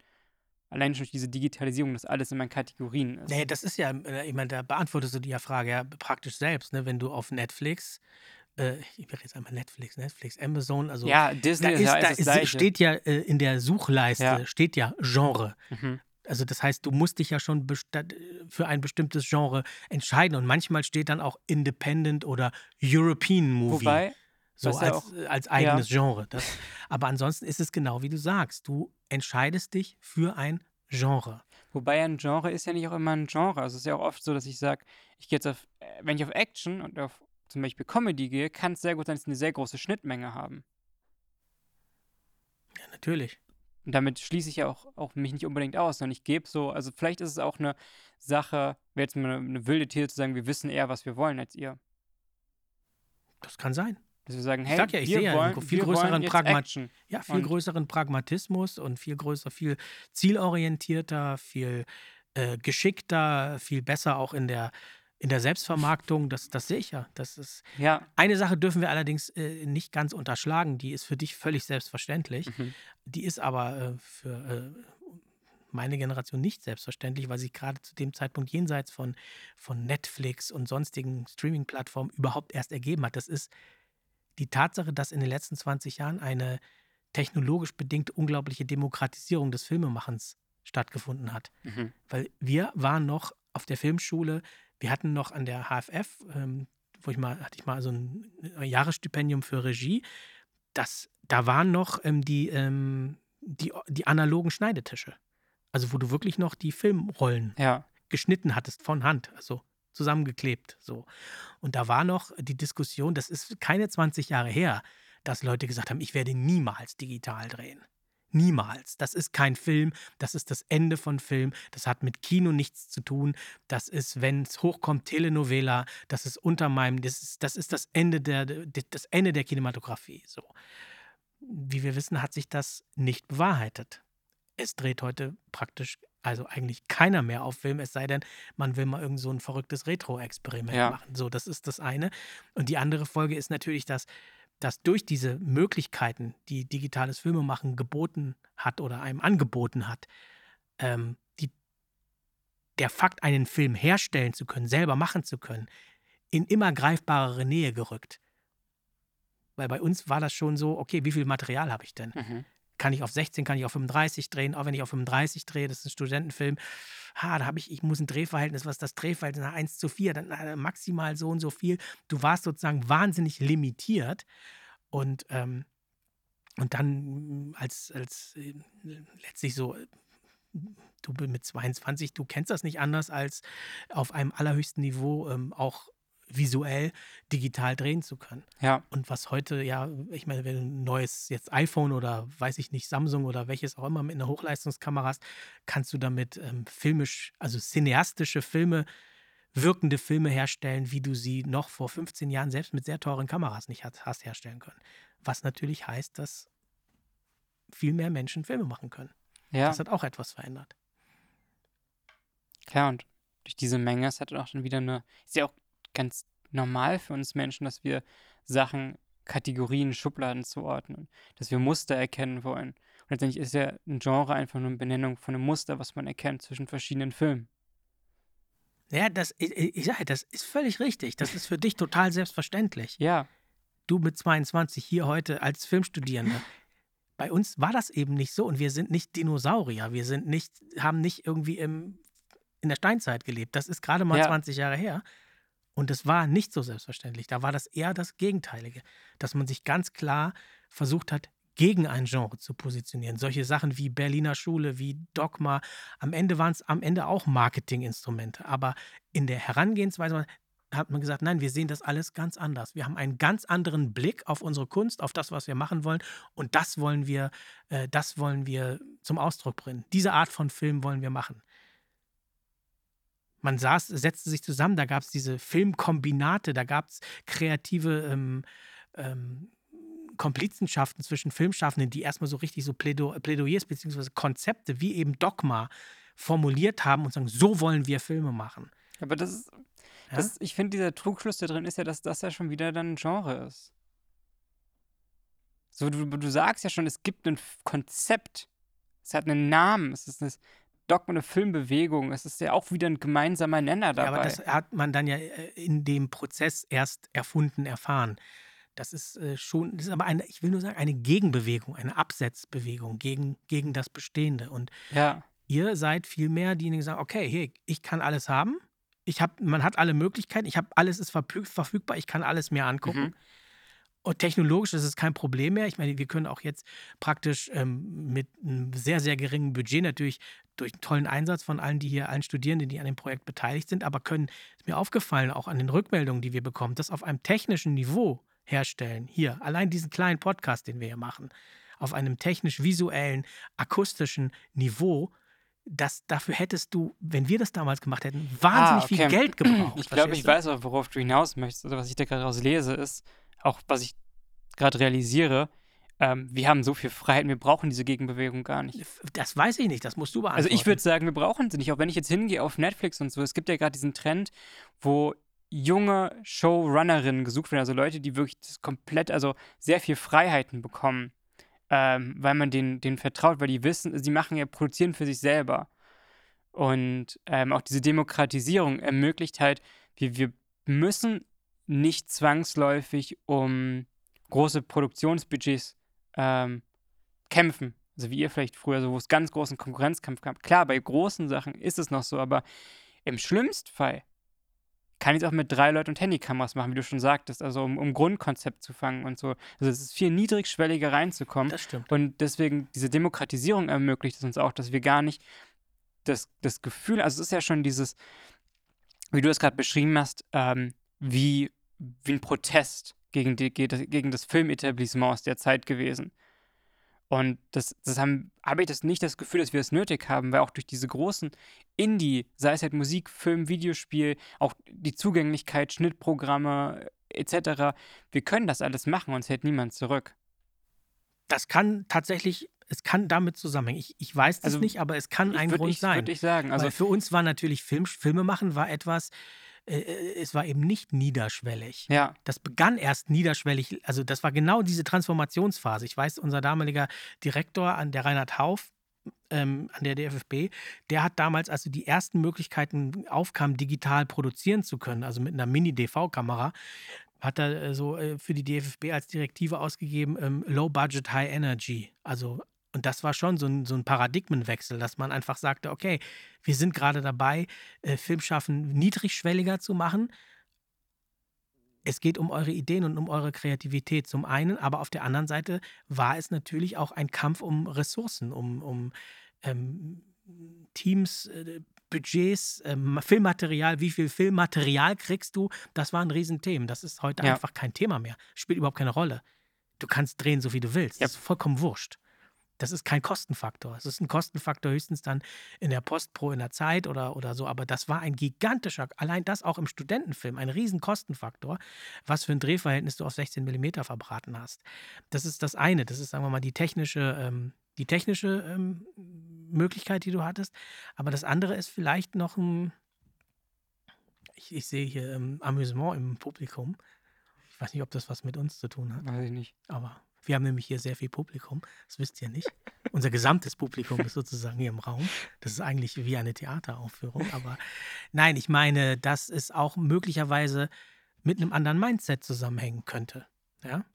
Allein schon durch diese Digitalisierung, dass alles immer in Kategorien ist. Nee, das ist ja, äh, ich meine, da beantwortest du die ja Frage ja praktisch selbst, ne? Wenn du auf Netflix, äh, ich wäre jetzt einmal Netflix, Netflix, Amazon, also Ja, da Disney ist ist, ja da alles das ist, steht ja äh, in der Suchleiste, Ja. steht ja Genre. Mhm. Also das heißt, du musst dich ja schon für ein bestimmtes Genre entscheiden und manchmal steht dann auch Independent oder European Movie. Wobei, so ja als, auch- als eigenes Genre. Das, aber ansonsten ist es genau wie du sagst. Du entscheidest dich für ein Genre. wobei ein Genre ist ja nicht auch immer ein Genre. Also es ist ja auch oft so, dass ich sage, ich gehe jetzt auf, äh, wenn ich auf Action und auf zum Beispiel Comedy gehe, kann es sehr gut sein, dass sie eine sehr große Schnittmenge haben. Ja, natürlich. Und damit schließe ich ja auch, auch mich nicht unbedingt aus, sondern ich gebe so, also vielleicht ist es auch eine Sache, wäre jetzt mal eine, eine wilde These zu sagen, wir wissen eher, was wir wollen als ihr. Das kann sein. Dass wir sagen, Ich hey, sag ja, ich wir sehe ja wollen, einen viel größeren wollen jetzt Pragma- Action. Ja, viel Und- größeren Pragmatismus und viel größer, viel zielorientierter, viel äh, geschickter, viel besser auch in der, in der Selbstvermarktung. Das, das sehe ich ja. Das ist, Ja, eine Sache dürfen wir allerdings äh, nicht ganz unterschlagen, die ist für dich völlig selbstverständlich. mhm. Die ist aber äh, für äh, meine Generation nicht selbstverständlich, weil sich gerade zu dem Zeitpunkt jenseits von, von Netflix und sonstigen Streaming-Plattformen überhaupt erst ergeben hat. Das ist die Tatsache, dass in den letzten 20 Jahren eine technologisch bedingte unglaubliche Demokratisierung des Filmemachens stattgefunden hat. Mhm. Weil wir waren noch auf der Filmschule, wir hatten noch an der HFF, ähm, wo ich mal, hatte ich mal so ein Jahresstipendium für Regie, das, da waren noch ähm, die, ähm, die, die analogen Schneidetische. Also wo du wirklich noch die Filmrollen ja, geschnitten hattest von Hand, also zusammengeklebt. So. Und da war noch die Diskussion, das ist keine 20 Jahre her, dass Leute gesagt haben, ich werde niemals digital drehen. Niemals. Das ist kein Film, das ist das Ende von Film, das hat mit Kino nichts zu tun. Das ist, wenn es hochkommt, Telenovela, das ist unter meinem, das ist das, ist das Ende der, das Ende der Kinematografie. So. Wie wir wissen, hat sich das nicht bewahrheitet. Es dreht heute praktisch, also eigentlich keiner mehr auf Film, es sei denn, man will mal irgend so ein verrücktes Retro-Experiment Ja. machen. So, das ist das eine. Und die andere Folge ist natürlich, dass, dass durch diese Möglichkeiten, die digitales Filmemachen geboten hat oder einem angeboten hat, ähm, die, der Fakt, einen Film herstellen zu können, selber machen zu können, in immer greifbarere Nähe gerückt. Weil bei uns war das schon so, okay, wie viel Material habe ich denn? mhm. Kann ich auf 16, kann ich auf 35 drehen, auch wenn ich auf 35 drehe, das ist ein Studentenfilm, ha, da habe ich, ich muss ein Drehverhältnis, was ist das Drehverhältnis nach 1 zu 4, dann äh, maximal so und so viel. Du warst sozusagen wahnsinnig limitiert und, ähm, und dann mm, als, als äh, letztlich so, äh, du bist mit 22, du kennst das nicht anders, als auf einem allerhöchsten Niveau ähm, auch visuell digital drehen zu können. ja, Und was heute, ja, ich meine, wenn du ein neues jetzt iPhone oder weiß ich nicht, Samsung oder welches auch immer mit einer Hochleistungskamera hast, kannst du damit ähm, filmisch, also cineastische Filme, wirkende Filme herstellen, wie du sie noch vor 15 Jahren selbst mit sehr teuren Kameras nicht hat, hast herstellen können. Was natürlich heißt, dass viel mehr Menschen Filme machen können. ja. Das hat auch etwas verändert. Klar, und durch diese Menge ist halt auch dann wieder eine, ist ja auch ganz normal für uns Menschen, dass wir Sachen, Kategorien, Schubladen zuordnen, dass wir Muster erkennen wollen. Und letztendlich ist ja ein Genre einfach nur eine Benennung von einem Muster, was man erkennt zwischen verschiedenen Filmen. Ja, das, ich, ich sage, das ist völlig richtig. Das ist für dich total selbstverständlich. Ja, du mit 22 hier heute als Filmstudierende. Bei uns war das eben nicht so und wir sind nicht Dinosaurier. Wir sind nicht, haben nicht irgendwie im, in der Steinzeit gelebt. Das ist gerade mal Ja. 20 Jahre her. Und es war nicht so selbstverständlich. Da war das eher das Gegenteilige, dass man sich ganz klar versucht hat, gegen ein Genre zu positionieren. Solche Sachen wie Berliner Schule, wie Dogma, am Ende waren es am Ende auch Marketinginstrumente. Aber in der Herangehensweise hat man gesagt, nein, wir sehen das alles ganz anders. Wir haben einen ganz anderen Blick auf unsere Kunst, auf das, was wir machen wollen. Und das wollen wir, äh, das wollen wir zum Ausdruck bringen. Diese Art von Film wollen wir machen. Man saß, setzte sich zusammen, da gab es diese Filmkombinate, da gab es kreative ähm, ähm, Komplizenschaften zwischen Filmschaffenden, die erstmal so richtig so Plädo Plädoyers bzw. Konzepte wie eben Dogma formuliert haben und sagen, so wollen wir Filme machen. aber das ist, das ist ich finde, dieser Trugschluss da drin ist ja, dass das ja schon wieder dann ein Genre ist. So, du, du sagst ja schon, es gibt ein Konzept. Es hat einen Namen. Es ist eine Und eine Filmbewegung. Es ist ja auch wieder ein gemeinsamer Nenner dabei. Ja, aber das hat man dann ja äh, in dem Prozess erst erfunden, erfahren. Das ist äh, schon, das ist aber eine, ich will nur sagen, eine Gegenbewegung, eine Absetzbewegung gegen, gegen das Bestehende. Und ja. ihr seid vielmehr diejenigen, die sagen, okay, hey, ich kann alles haben. Ich hab, man hat alle Möglichkeiten, ich habe alles ist verfügbar, ich kann alles mir angucken. Mhm. Und technologisch ist es kein Problem mehr. Ich meine, wir können auch jetzt praktisch ähm, mit einem sehr, sehr geringen Budget natürlich durch einen tollen Einsatz von allen, die hier, allen Studierenden, die an dem Projekt beteiligt sind, aber können, ist mir aufgefallen, auch an den Rückmeldungen, die wir bekommen, das auf einem technischen Niveau herstellen. Hier, allein diesen kleinen Podcast, den wir hier machen, auf einem technisch-visuellen, akustischen Niveau, das, dafür hättest du, wenn wir das damals gemacht hätten, wahnsinnig ah, okay. viel Geld gebraucht. Ich glaube, ich weiß auch, worauf du hinaus möchtest oder was ich da gerade raus lese, ist, auch was ich gerade realisiere, ähm, wir haben so viel Freiheit, wir brauchen diese Gegenbewegung gar nicht. Das weiß ich nicht, das musst du beantworten. Also ich würde sagen, wir brauchen sie nicht, auch wenn ich jetzt hingehe auf Netflix und so. Es gibt ja gerade diesen Trend, wo junge Showrunnerinnen gesucht werden, also Leute, die wirklich das komplett, also sehr viel Freiheiten bekommen, ähm, weil man denen, denen vertraut, weil die wissen, sie machen ja, produzieren für sich selber. Und ähm, auch diese Demokratisierung ermöglicht halt, wir, wir müssen nicht zwangsläufig um große Produktionsbudgets ähm, kämpfen. Also wie ihr vielleicht früher, so wo es ganz großen Konkurrenzkampf gab. Klar, bei großen Sachen ist es noch so, aber im schlimmsten Fall kann ich es auch mit drei Leuten und Handykameras machen, wie du schon sagtest, also um, um Grundkonzept zu fangen und so. Also es ist viel niedrigschwelliger reinzukommen. Das stimmt. Und deswegen, diese Demokratisierung ermöglicht es uns auch, dass wir gar nicht das, das Gefühl, also es ist ja schon dieses, wie du es gerade beschrieben hast, ähm, wie, wie ein Protest gegen, die, gegen das Filmetablissement aus der Zeit gewesen. Und das, das habe hab ich das nicht das Gefühl, dass wir es nötig haben, weil auch durch diese großen Indie, sei es halt Musik, Film, Videospiel, auch die Zugänglichkeit, Schnittprogramme etc., wir können das alles machen und es hält niemand zurück. Das kann tatsächlich, es kann damit zusammenhängen. Ich, ich weiß das also, nicht, aber es kann ein Grund ich, sein. Würde ich sagen. Also, weil für uns war natürlich Film, Filme machen war etwas, äh, äh, es war eben nicht niederschwellig. Ja. Das begann erst niederschwellig, also das war genau diese Transformationsphase. Ich weiß, unser damaliger Direktor an der Reinhard Hauf, ähm, an der DFFB, der hat damals, als die ersten Möglichkeiten aufkamen, digital produzieren zu können, also mit einer Mini-DV-Kamera, hat er äh, so äh, für die DFFB als Direktive ausgegeben, ähm, Low Budget, High Energy. Also und das war schon so ein, so ein Paradigmenwechsel, dass man einfach sagte, okay, wir sind gerade dabei, äh, Filmschaffen niedrigschwelliger zu machen. Es geht um eure Ideen und um eure Kreativität zum einen, aber auf der anderen Seite war es natürlich auch ein Kampf um Ressourcen, um, um ähm, Teams, äh, Budgets, ähm, Filmmaterial, wie viel Filmmaterial kriegst du? Das waren Riesenthemen. Das ist heute ja. einfach kein Thema mehr. Spielt überhaupt keine Rolle. Du kannst drehen, so wie du willst. Ja. Das ist vollkommen wurscht. Das ist kein Kostenfaktor. Es ist ein Kostenfaktor höchstens dann in der Postpro in der Zeit oder, oder so. Aber das war ein gigantischer, allein das auch im Studentenfilm, ein riesen Kostenfaktor, was für ein Drehverhältnis du auf 16 mm verbraten hast. Das ist das eine. Das ist, sagen wir mal, die technische, ähm, die technische ähm, Möglichkeit, die du hattest. Aber das andere ist vielleicht noch ein, ich, ich sehe hier ähm, Amüsement im Publikum. Ich weiß nicht, ob das was mit uns zu tun hat. Weiß ich nicht. Aber wir haben nämlich hier sehr viel Publikum. Das wisst ihr nicht. Unser gesamtes Publikum ist sozusagen hier im Raum. Das ist eigentlich wie eine Theateraufführung. Aber nein, ich meine, dass es auch möglicherweise mit einem anderen Mindset zusammenhängen könnte. Ja?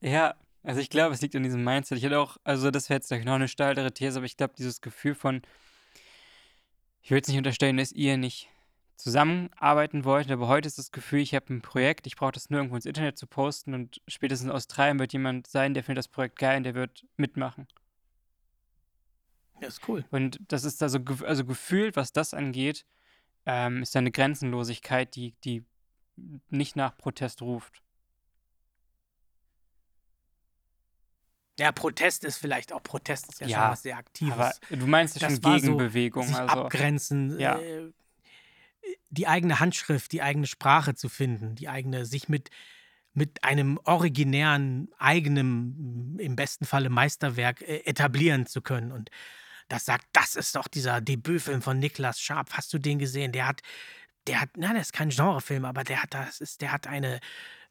Ja, also ich glaube, es liegt an diesem Mindset. Ich hätte auch, also das wäre jetzt noch eine steilere These, aber ich glaube, dieses Gefühl von, ich will jetzt nicht unterstellen, dass ihr nicht zusammenarbeiten wollten, aber heute ist das Gefühl, ich habe ein Projekt, ich brauche das nur irgendwo ins Internet zu posten und spätestens in Australien wird jemand sein, der findet das Projekt geil und der wird mitmachen. Ja, ist cool. Und das ist also, also gefühlt, was das angeht, ähm, ist da eine Grenzenlosigkeit, die, die nicht nach Protest ruft. Ja, Protest ist vielleicht auch Protest ist ja, ja schon was sehr Aktives. Aber du meinst ja schon Gegenbewegung. So, also, abgrenzen, ja. äh, die eigene Handschrift, die eigene Sprache zu finden, die eigene, sich mit, mit einem originären, eigenen, im besten Falle Meisterwerk äh, etablieren zu können. Und das sagt, das ist doch dieser Debütfilm von Niklas Sharp. Hast du den gesehen? Der hat, der hat, na, das ist kein Genrefilm, aber der hat das ist, der hat eine,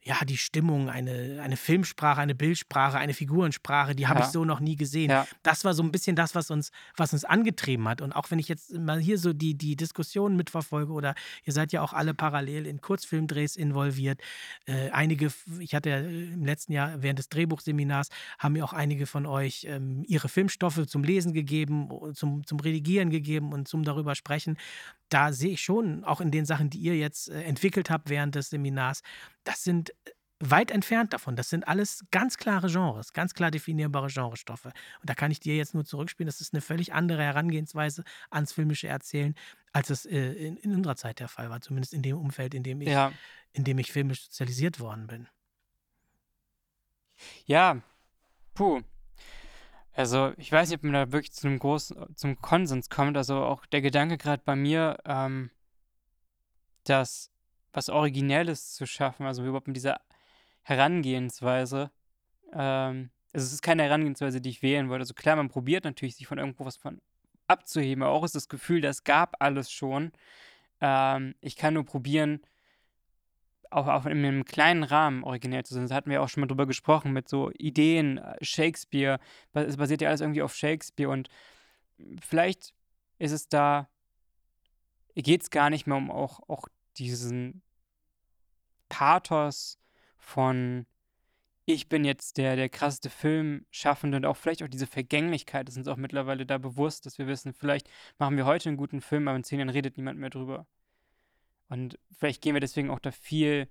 ja, die Stimmung, eine, eine Filmsprache, eine Bildsprache, eine Figurensprache, die habe ich Ja, so noch nie gesehen. ja, Das war so ein bisschen das, was uns, was uns angetrieben hat. Und auch wenn ich jetzt mal hier so die, die Diskussionen mitverfolge oder ihr seid ja auch alle parallel in Kurzfilmdrehs involviert. Äh, einige, ich hatte ja äh, im letzten Jahr während des Drehbuchseminars, haben mir auch einige von euch ähm, ihre Filmstoffe zum Lesen gegeben, zum, zum Redigieren gegeben und zum darüber sprechen. Da sehe ich schon, auch in den Sachen, die ihr jetzt äh, entwickelt habt während des Seminars, das sind äh, weit entfernt davon. Das sind alles ganz klare Genres, ganz klar definierbare Genrestoffe. Und da kann ich dir jetzt nur zurückspielen, das ist eine völlig andere Herangehensweise ans filmische Erzählen, als es äh, in, in unserer Zeit der Fall war, zumindest in dem Umfeld, in dem ich, ja. in dem ich filmisch sozialisiert worden bin. Ja, puh. Also, ich weiß nicht, ob man da wirklich zu einem großen, zum Konsens kommt. Also auch der Gedanke gerade bei mir, ähm, dass was Originelles zu schaffen, also überhaupt mit dieser Herangehensweise, ähm, also es ist keine Herangehensweise, die ich wählen würde. Also klar, man probiert natürlich, sich von irgendwo was von abzuheben, aber auch ist das Gefühl, das gab alles schon. Ähm, ich kann nur probieren, auch, auch in einem kleinen Rahmen originell zu sein. Da hatten wir auch schon mal drüber gesprochen mit so Ideen, äh, Shakespeare. Es basiert ja alles irgendwie auf Shakespeare und vielleicht ist es da, geht es gar nicht mehr um auch, auch diesen Pathos von ich bin jetzt der, der krasseste Filmschaffende und auch vielleicht auch diese Vergänglichkeit ist uns auch mittlerweile da bewusst, dass wir wissen, vielleicht machen wir heute einen guten Film, aber in zehn Jahren redet niemand mehr drüber. Und vielleicht gehen wir deswegen auch da viel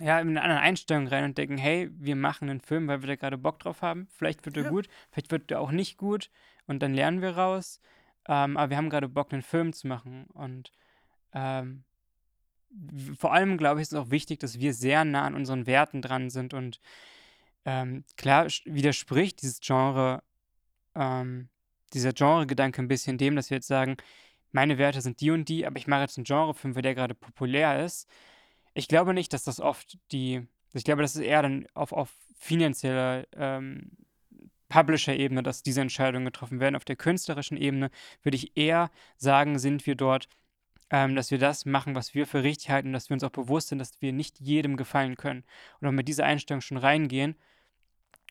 ja, in eine andere Einstellung rein und denken, hey, wir machen einen Film, weil wir da gerade Bock drauf haben. Vielleicht wird er Ja. gut, vielleicht wird er auch nicht gut und dann lernen wir raus. Ähm, aber wir haben gerade Bock, einen Film zu machen. Und ähm, vor allem, glaube ich, ist es auch wichtig, dass wir sehr nah an unseren Werten dran sind. Und ähm, klar widerspricht dieses Genre, ähm, dieser Genre-Gedanke ein bisschen dem, dass wir jetzt sagen, meine Werte sind die und die, aber ich mache jetzt einen Genrefilm, der gerade populär ist. Ich glaube nicht, dass das oft die, ich glaube, das ist eher dann auf, auf finanzieller ähm, Publisher-Ebene, dass diese Entscheidungen getroffen werden. Auf der künstlerischen Ebene würde ich eher sagen, sind wir dort, ähm, dass wir das machen, was wir für richtig halten, dass wir uns auch bewusst sind, dass wir nicht jedem gefallen können. Und auch mit dieser Einstellung schon reingehen.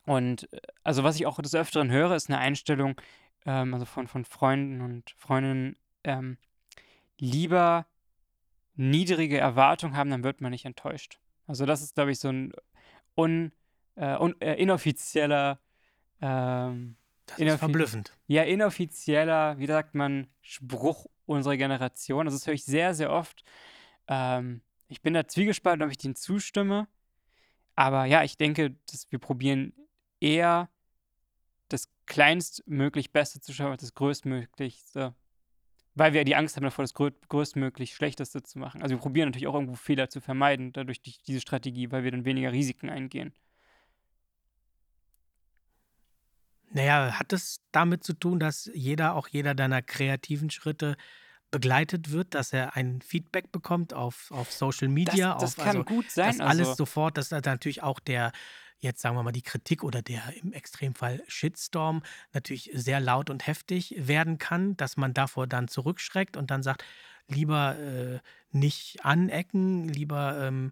Und äh, also was ich auch des Öfteren höre, ist eine Einstellung, ähm, also von, von Freunden und Freundinnen, ähm, lieber niedrige Erwartungen haben, dann wird man nicht enttäuscht. Also das ist, glaube ich, so ein un, äh, un, äh, inoffizieller, ähm, Das ist verblüffend. ja, inoffizieller, wie sagt man, Spruch unserer Generation. Also das höre ich sehr, sehr oft. Ähm, ich bin da zwiegespalten, ob ich denen zustimme. Aber ja, ich denke, dass wir probieren eher das kleinstmöglich Beste zu schaffen, das größtmöglichste. Weil wir die Angst haben davor, das grö größtmöglich Schlechteste zu machen. Also wir probieren natürlich auch irgendwo Fehler zu vermeiden, dadurch die, diese Strategie, weil wir dann weniger Risiken eingehen. Naja, hat es damit zu tun, dass jeder, auch jeder deiner kreativen Schritte begleitet wird, dass er ein Feedback bekommt auf, auf Social Media, das auf kann also, gut sein. dass alles also, sofort, dass da natürlich auch der, jetzt sagen wir mal, die Kritik oder der im Extremfall Shitstorm natürlich sehr laut und heftig werden kann, dass man davor dann zurückschreckt und dann sagt, lieber äh, nicht anecken, lieber ähm,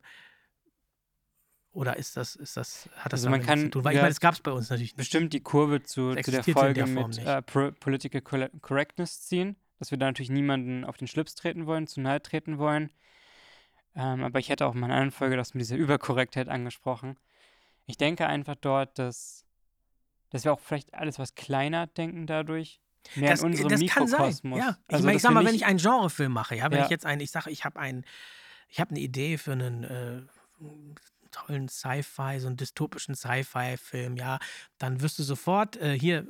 oder ist das, ist das, hat das Also man nichts zu kann- tun? Weil ich ja, meine, das gab es bei uns natürlich nicht. bestimmt die Kurve zu, zu der in Folge der mit äh, Political Corre- Correctness ziehen, dass wir da natürlich niemanden auf den Schlips treten wollen, zu nahe treten wollen. Ähm, aber ich hätte auch in meiner anderen Folge das mit dieser Überkorrektheit angesprochen. Ich denke einfach dort, dass, dass wir auch vielleicht alles was kleiner denken dadurch. Mehr Das, in unserem das kann sein. Mikrokosmos. Ja. Ich, Also, ich dass sag wir mal, wenn ich einen Genrefilm mache, ja, wenn Ja. ich jetzt einen, ich sage, ich habe einen, ich habe eine Idee für einen äh, tollen Sci-Fi, so einen dystopischen Sci-Fi-Film, ja, dann wirst du sofort, äh, hier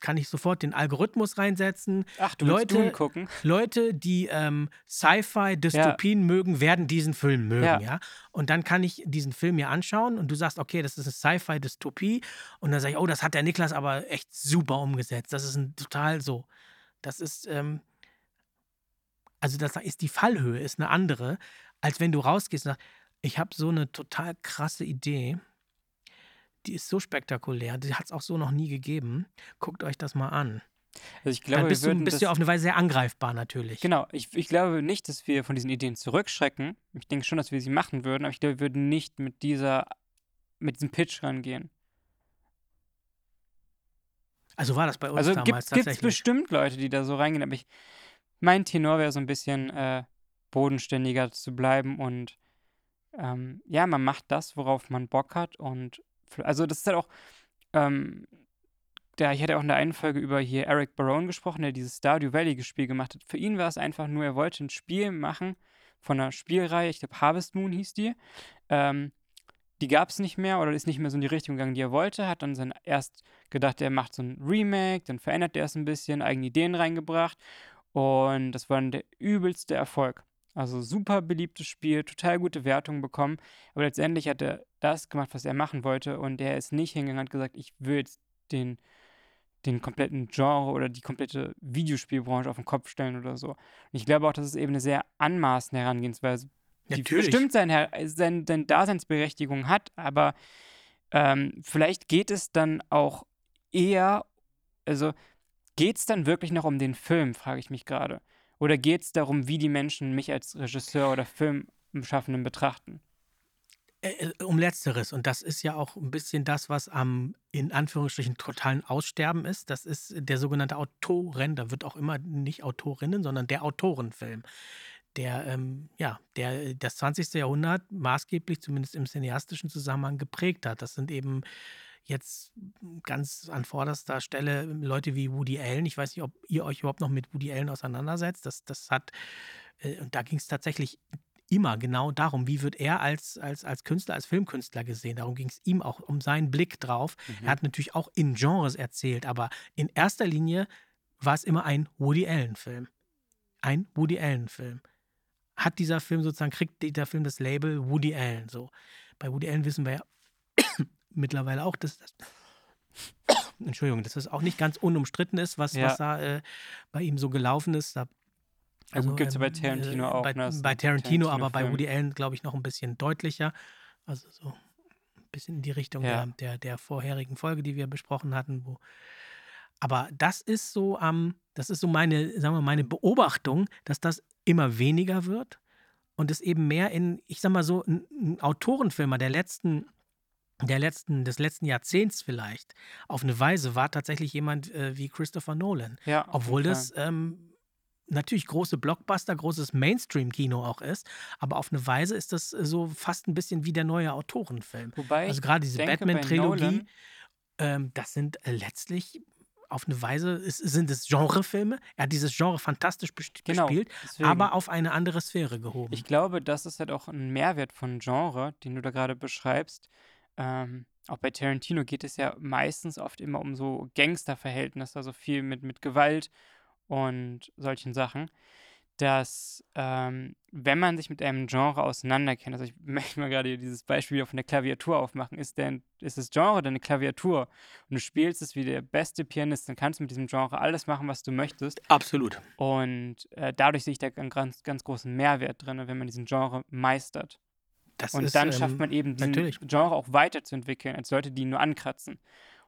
kann ich sofort den Algorithmus reinsetzen. Ach, du Leute- Dune gucken? Leute, die ähm, Sci-Fi-Dystopien mögen, werden diesen Film mögen, ja. Ja. Und dann kann ich diesen Film mir anschauen und du sagst, okay, das ist eine Sci-Fi-Dystopie. Und dann sage ich, oh, das hat der Niklas aber echt super umgesetzt. Das ist ein total so. Das ist, ähm, also das ist die Fallhöhe, ist eine andere, als wenn du rausgehst und sagst, ich habe so eine total krasse Idee. Die ist so spektakulär, die hat es auch so noch nie gegeben. Guckt euch das mal an. Also ich glaube, Dann bist wir du, bist du auf eine Weise sehr angreifbar natürlich. genau, ich, ich glaube nicht, dass wir von diesen Ideen zurückschrecken. Ich denke schon, dass wir sie machen würden, aber ich glaube, wir würden nicht mit dieser, mit diesem Pitch rangehen. Also war das bei uns Also damals gibt es tatsächlich. bestimmt Leute, die da so reingehen, aber ich, mein Tenor wäre so ein bisschen äh, bodenständiger zu bleiben und ähm, ja, man macht das, worauf man Bock hat und also das ist halt auch, ähm, der, ich hatte auch in der einen Folge über hier Eric Barone gesprochen, der dieses Stardew Valley Spiel gemacht hat. Für ihn war es einfach nur, er wollte ein Spiel machen von einer Spielreihe, ich glaube Harvest Moon hieß die. Ähm, die gab es nicht mehr oder ist nicht mehr so in die Richtung gegangen, die er wollte. Hat dann sein erst gedacht, er macht so ein Remake, dann verändert er es ein bisschen, eigene Ideen reingebracht und das war dann der übelste Erfolg. Also super beliebtes Spiel, total gute Wertungen bekommen, aber letztendlich hat er das gemacht, was er machen wollte und er ist nicht hingegangen und hat gesagt, ich will jetzt den, den kompletten Genre oder die komplette Videospielbranche auf den Kopf stellen oder so. Und ich glaube auch, dass es eben eine sehr anmaßende Herangehensweise die Natürlich. bestimmt sein, Her- sein, sein Daseinsberechtigung hat, aber ähm, vielleicht geht es dann auch eher, also geht es dann wirklich noch um den Film, frage ich mich gerade. Oder geht es darum, wie die Menschen mich als Regisseur oder Filmschaffenden betrachten? Äh, äh, um Letzteres. Und das ist ja auch ein bisschen das, was am, in Anführungsstrichen, totalen Aussterben ist. Das ist der sogenannte Autoren, da wird auch immer nicht Autorinnen, sondern der Autorenfilm. Der, ähm, ja, der das 20. Jahrhundert maßgeblich, zumindest im cineastischen Zusammenhang, geprägt hat. Das sind eben jetzt ganz an vorderster Stelle Leute wie Woody Allen. Ich weiß nicht, ob ihr euch überhaupt noch mit Woody Allen auseinandersetzt. Das, das hat, äh, und da ging es tatsächlich immer genau darum, wie wird er als, als, als Künstler, als Filmkünstler gesehen. Darum ging es ihm auch, um seinen Blick drauf. Er hat natürlich auch in Genres erzählt, aber in erster Linie war es immer ein Woody Allen-Film. Ein Woody Allen-Film. Hat dieser Film sozusagen, kriegt dieser Film das Label Woody Allen so. Bei Woody Allen wissen wir ja mittlerweile auch, dass das. Entschuldigung, dass das auch nicht ganz unumstritten ist, was, Ja. was da äh, bei ihm so gelaufen ist. Da Ja, gut, gibt's ja bei Tarantino auch, Bei, ne? Bei ein Tarantino, aber bei. Woody Allen, glaube ich, noch ein bisschen deutlicher. Also so ein bisschen in die Richtung Ja. der, der, der vorherigen Folge, die wir besprochen hatten. Wo aber das ist so, ähm, das ist so meine, sagen wir, meine Beobachtung, dass das immer weniger wird und es eben mehr in, ich sag mal so, ein, ein Autorenfilmer der letzten der letzten, des letzten Jahrzehnts vielleicht, auf eine Weise war tatsächlich jemand äh, wie Christopher Nolan. Ja, Obwohl das ähm, natürlich große Blockbuster, großes Mainstream-Kino auch ist, aber auf eine Weise ist das äh, so fast ein bisschen wie der neue Autorenfilm. Wobei Also gerade diese Batman-Trilogie, ähm, das sind äh, letztlich auf eine Weise, es, sind es Genrefilme. Er hat dieses Genre fantastisch genau, gespielt, deswegen. aber auf eine andere Sphäre gehoben. Ich glaube, das ist halt auch ein Mehrwert von Genre, den du da gerade beschreibst. Ähm, auch bei Tarantino geht es ja meistens oft immer um so Gangsterverhältnisse, also viel mit, mit Gewalt und solchen Sachen, dass ähm, wenn man sich mit einem Genre auseinanderkennt, also ich möchte mal gerade dieses Beispiel wieder von der Klaviatur aufmachen, ist, denn, ist das Genre deine Klaviatur und du spielst es wie der beste Pianist, dann kannst du mit diesem Genre alles machen, was du möchtest. Absolut. Und äh, dadurch sehe ich da einen ganz, ganz großen Mehrwert drin, wenn man diesen Genre meistert. Das Und ist, dann ähm, schafft man eben diesen natürlich. Genre auch weiterzuentwickeln, als Leute, die ihn nur ankratzen.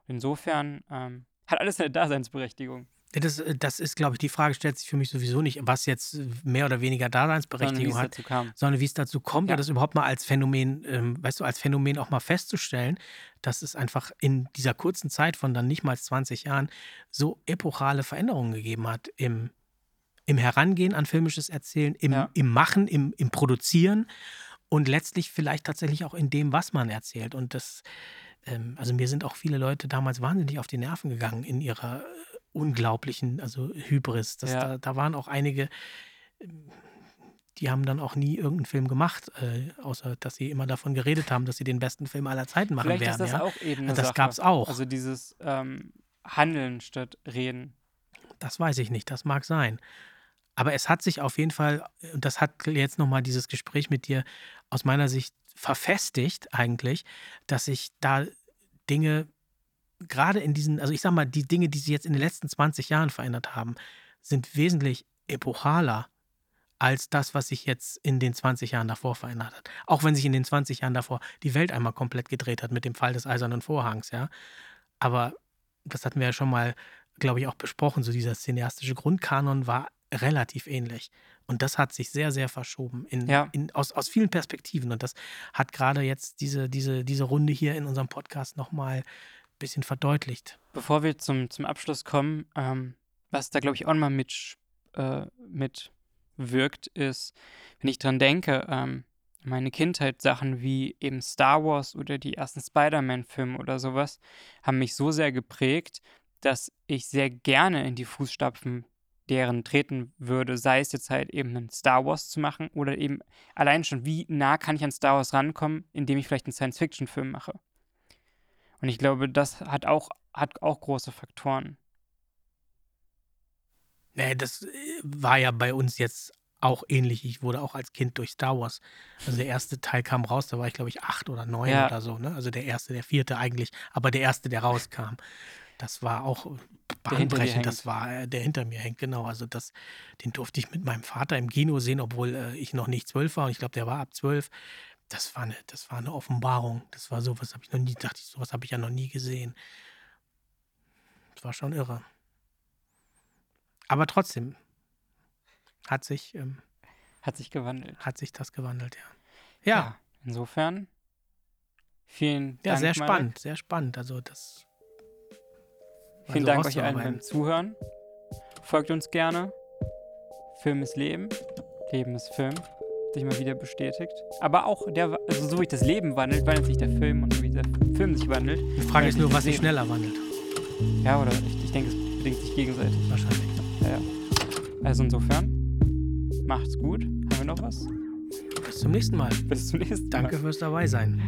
Und insofern ähm, hat alles eine Daseinsberechtigung. Das, äh, das ist, glaube ich, die Frage stellt sich für mich sowieso nicht, was jetzt mehr oder weniger Sondern Daseinsberechtigung es hat, dazu kam. sondern wie es dazu kommt Ja. und das überhaupt mal als Phänomen, ähm, weißt du, als Phänomen auch mal festzustellen, dass es einfach in dieser kurzen Zeit von dann nicht mal 20 Jahren so epochale Veränderungen gegeben hat im, im Herangehen an filmisches Erzählen, im, Ja. im Machen, im, im Produzieren und letztlich vielleicht tatsächlich auch in dem, was man erzählt. Und das, ähm, also mir sind auch viele Leute damals wahnsinnig auf die Nerven gegangen in ihrer äh, unglaublichen, also Hybris. Das, Ja. da, da waren auch einige, ähm, die haben dann auch nie irgendeinen Film gemacht, äh, außer dass sie immer davon geredet haben, dass sie den besten Film aller Zeiten machen Vielleicht werden. ist das ja? auch eben eine Das Sache. gab's auch. Also dieses ähm, Handeln statt Reden. Das weiß ich nicht, das mag sein. Aber es hat sich auf jeden Fall, und das hat jetzt nochmal dieses Gespräch mit dir aus meiner Sicht verfestigt eigentlich, dass sich da Dinge, gerade in diesen, also ich sag mal, die Dinge, die sich jetzt in den letzten 20 Jahren verändert haben, sind wesentlich epochaler als das, was sich jetzt in den 20 Jahren davor verändert hat. Auch wenn sich in den 20 Jahren davor die Welt einmal komplett gedreht hat mit dem Fall des Eisernen Vorhangs, ja. Aber das hatten wir ja schon mal glaube ich, auch besprochen. So dieser cineastische Grundkanon war relativ ähnlich. Und das hat sich sehr, sehr verschoben in, Ja. in, aus, aus vielen Perspektiven. Und das hat gerade jetzt diese, diese, diese Runde hier in unserem Podcast nochmal ein bisschen verdeutlicht. Bevor wir zum, zum Abschluss kommen, ähm, was da, glaube ich, auch mal mit, äh, mitwirkt, ist, wenn ich dran denke, ähm, meine Kindheit, Sachen wie eben Star Wars oder die ersten Spider-Man-Filme oder sowas, haben mich so sehr geprägt, dass ich sehr gerne in die Fußstapfen deren treten würde, sei es jetzt halt eben einen Star Wars zu machen oder eben allein schon, wie nah kann ich an Star Wars rankommen, indem ich vielleicht einen Science-Fiction-Film mache. Und ich glaube, das hat auch, hat auch große Faktoren. Nee, das äh, war ja bei uns jetzt auch ähnlich. Ich wurde auch als Kind durch Star Wars. Also der erste Teil kam raus, da war ich, glaube ich, acht oder neun Ja. oder so. Ne? Also der erste, der vierte eigentlich, aber der erste, der rauskam. Das war auch dir bahnbrechend. Das war äh, der hinter mir hängt, genau. Also das, den durfte ich mit meinem Vater im Kino sehen, obwohl äh, ich noch nicht zwölf war und ich glaube, der war ab zwölf. Das war eine, das war eine Offenbarung. Das war sowas, habe ich noch nie, dachte ich, sowas habe ich ja noch nie gesehen. Das war schon irre. Aber trotzdem hat sich, ähm, Hat sich gewandelt. hat sich das gewandelt, ja. Ja, Insofern, vielen ja, Dank. sehr Marek. spannend, sehr spannend. Also das. Vielen so Dank euch allen beim Zuhören. Folgt uns gerne. Film ist Leben. Leben ist Film. Sich mal wieder bestätigt. Aber auch der, also so wie das Leben wandelt, wandelt sich der Film und so wie der Film sich wandelt. Die Frage ist nur, was sich schneller wandelt. Ja, oder ich, ich denke, es bedingt sich gegenseitig. Wahrscheinlich. Ja, ja. Also insofern, macht's gut. Haben wir noch was? Bis zum nächsten Mal. Bis zum nächsten Mal. Danke fürs dabei sein.